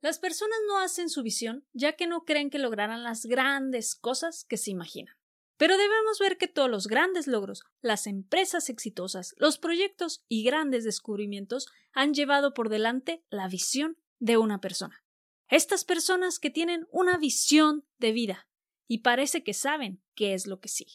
Las personas no hacen su visión ya que no creen que lograrán las grandes cosas que se imaginan. Pero debemos ver que todos los grandes logros, las empresas exitosas, los proyectos y grandes descubrimientos han llevado por delante la visión de una persona. Estas personas que tienen una visión de vida y parece que saben qué es lo que sigue.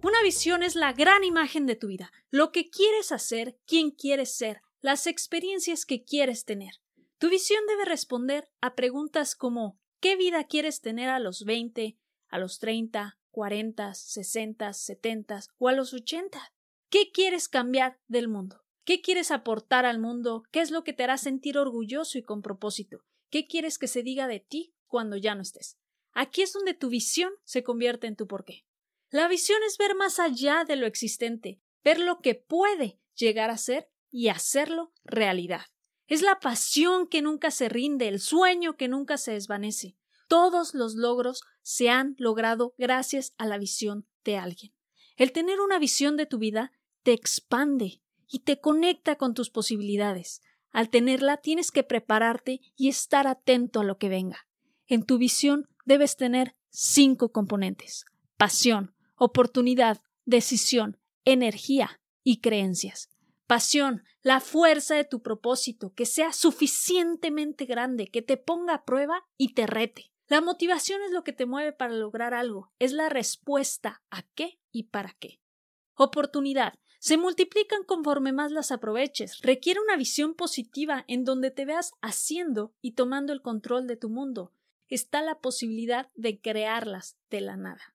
Una visión es la gran imagen de tu vida, lo que quieres hacer, quién quieres ser, las experiencias que quieres tener. Tu visión debe responder a preguntas como ¿qué vida quieres tener a los 20, a los 30, 40, 60, 70 o a los 80? ¿Qué quieres cambiar del mundo? ¿Qué quieres aportar al mundo? ¿Qué es lo que te hará sentir orgulloso y con propósito? ¿Qué quieres que se diga de ti cuando ya no estés? Aquí es donde tu visión se convierte en tu porqué. La visión es ver más allá de lo existente, ver lo que puede llegar a ser y hacerlo realidad. Es la pasión que nunca se rinde, el sueño que nunca se desvanece. Todos los logros se han logrado gracias a la visión de alguien. El tener una visión de tu vida te expande y te conecta con tus posibilidades. Al tenerla tienes que prepararte y estar atento a lo que venga. En tu visión debes tener cinco componentes pasión, oportunidad, decisión, energía y creencias. Pasión, la fuerza de tu propósito, que sea suficientemente grande, que te ponga a prueba y te rete. La motivación es lo que te mueve para lograr algo, es la respuesta a qué y para qué. Oportunidad. Se multiplican conforme más las aproveches. Requiere una visión positiva en donde te veas haciendo y tomando el control de tu mundo. Está la posibilidad de crearlas de la nada.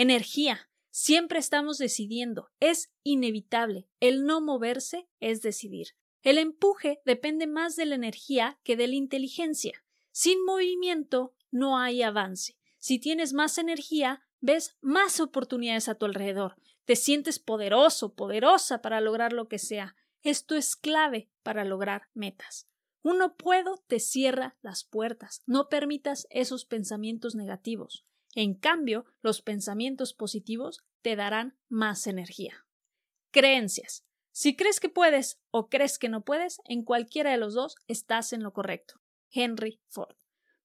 Energía. Siempre estamos decidiendo. Es inevitable. El no moverse es decidir. El empuje depende más de la energía que de la inteligencia. Sin movimiento no hay avance. Si tienes más energía, ves más oportunidades a tu alrededor. Te sientes poderoso, poderosa para lograr lo que sea. Esto es clave para lograr metas. Uno puedo te cierra las puertas. No permitas esos pensamientos negativos. En cambio, los pensamientos positivos te darán más energía. Creencias. Si crees que puedes o crees que no puedes, en cualquiera de los dos estás en lo correcto. Henry Ford.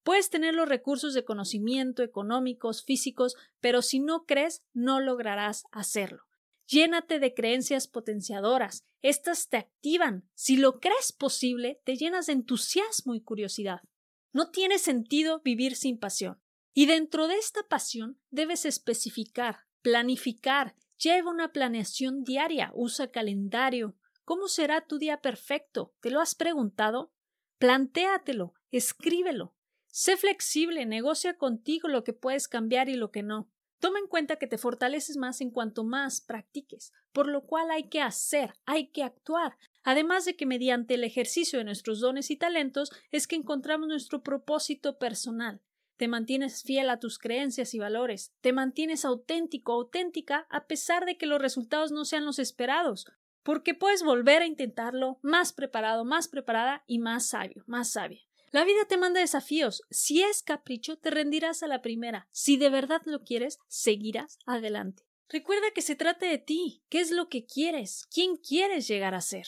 Puedes tener los recursos de conocimiento económicos, físicos, pero si no crees, no lograrás hacerlo. Llénate de creencias potenciadoras. Estas te activan. Si lo crees posible, te llenas de entusiasmo y curiosidad. No tiene sentido vivir sin pasión. Y dentro de esta pasión debes especificar, planificar, lleva una planeación diaria, usa calendario. ¿Cómo será tu día perfecto? ¿Te lo has preguntado? Plantéatelo, escríbelo. Sé flexible, negocia contigo lo que puedes cambiar y lo que no. Toma en cuenta que te fortaleces más en cuanto más practiques, por lo cual hay que hacer, hay que actuar, además de que mediante el ejercicio de nuestros dones y talentos es que encontramos nuestro propósito personal te mantienes fiel a tus creencias y valores, te mantienes auténtico, auténtica, a pesar de que los resultados no sean los esperados, porque puedes volver a intentarlo más preparado, más preparada y más sabio, más sabia. La vida te manda desafíos. Si es capricho, te rendirás a la primera. Si de verdad lo quieres, seguirás adelante. Recuerda que se trata de ti. ¿Qué es lo que quieres? ¿Quién quieres llegar a ser?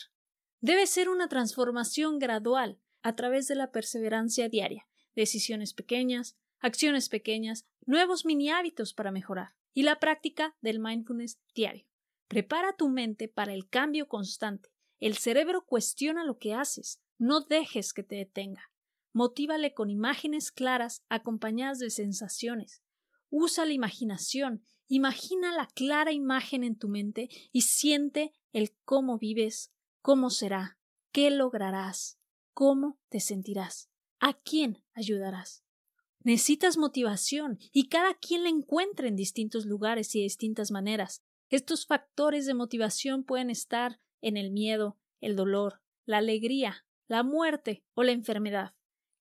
Debe ser una transformación gradual a través de la perseverancia diaria decisiones pequeñas, acciones pequeñas, nuevos mini hábitos para mejorar y la práctica del mindfulness diario. Prepara tu mente para el cambio constante. El cerebro cuestiona lo que haces. No dejes que te detenga. Motívale con imágenes claras acompañadas de sensaciones. Usa la imaginación. Imagina la clara imagen en tu mente y siente el cómo vives, cómo será, qué lograrás, cómo te sentirás. ¿A quién ayudarás? Necesitas motivación y cada quien la encuentra en distintos lugares y de distintas maneras. Estos factores de motivación pueden estar en el miedo, el dolor, la alegría, la muerte o la enfermedad.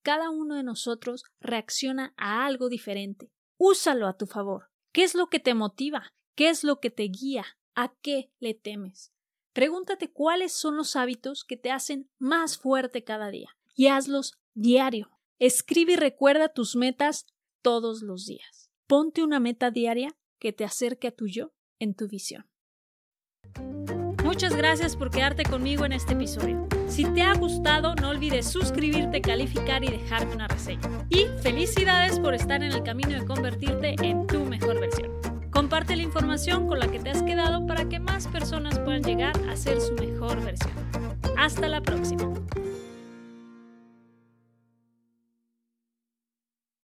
cada uno de nosotros reacciona a algo diferente. Úsalo a tu favor. ¿Qué es lo que te motiva? ¿Qué es lo que te guía? ¿A qué le temes? Pregúntate cuáles son los hábitos que te hacen más fuerte cada día y hazlos diario. Escribe y recuerda tus metas todos los días. Ponte una meta diaria que te acerque a tu yo en tu visión. Muchas gracias por quedarte conmigo en este episodio. Si te ha gustado, no olvides suscribirte, calificar y dejarme una reseña. Y felicidades por estar en el camino de convertirte en tu mejor versión. Comparte la información con la que te has quedado para que más personas puedan llegar a ser su mejor versión. Hasta la próxima.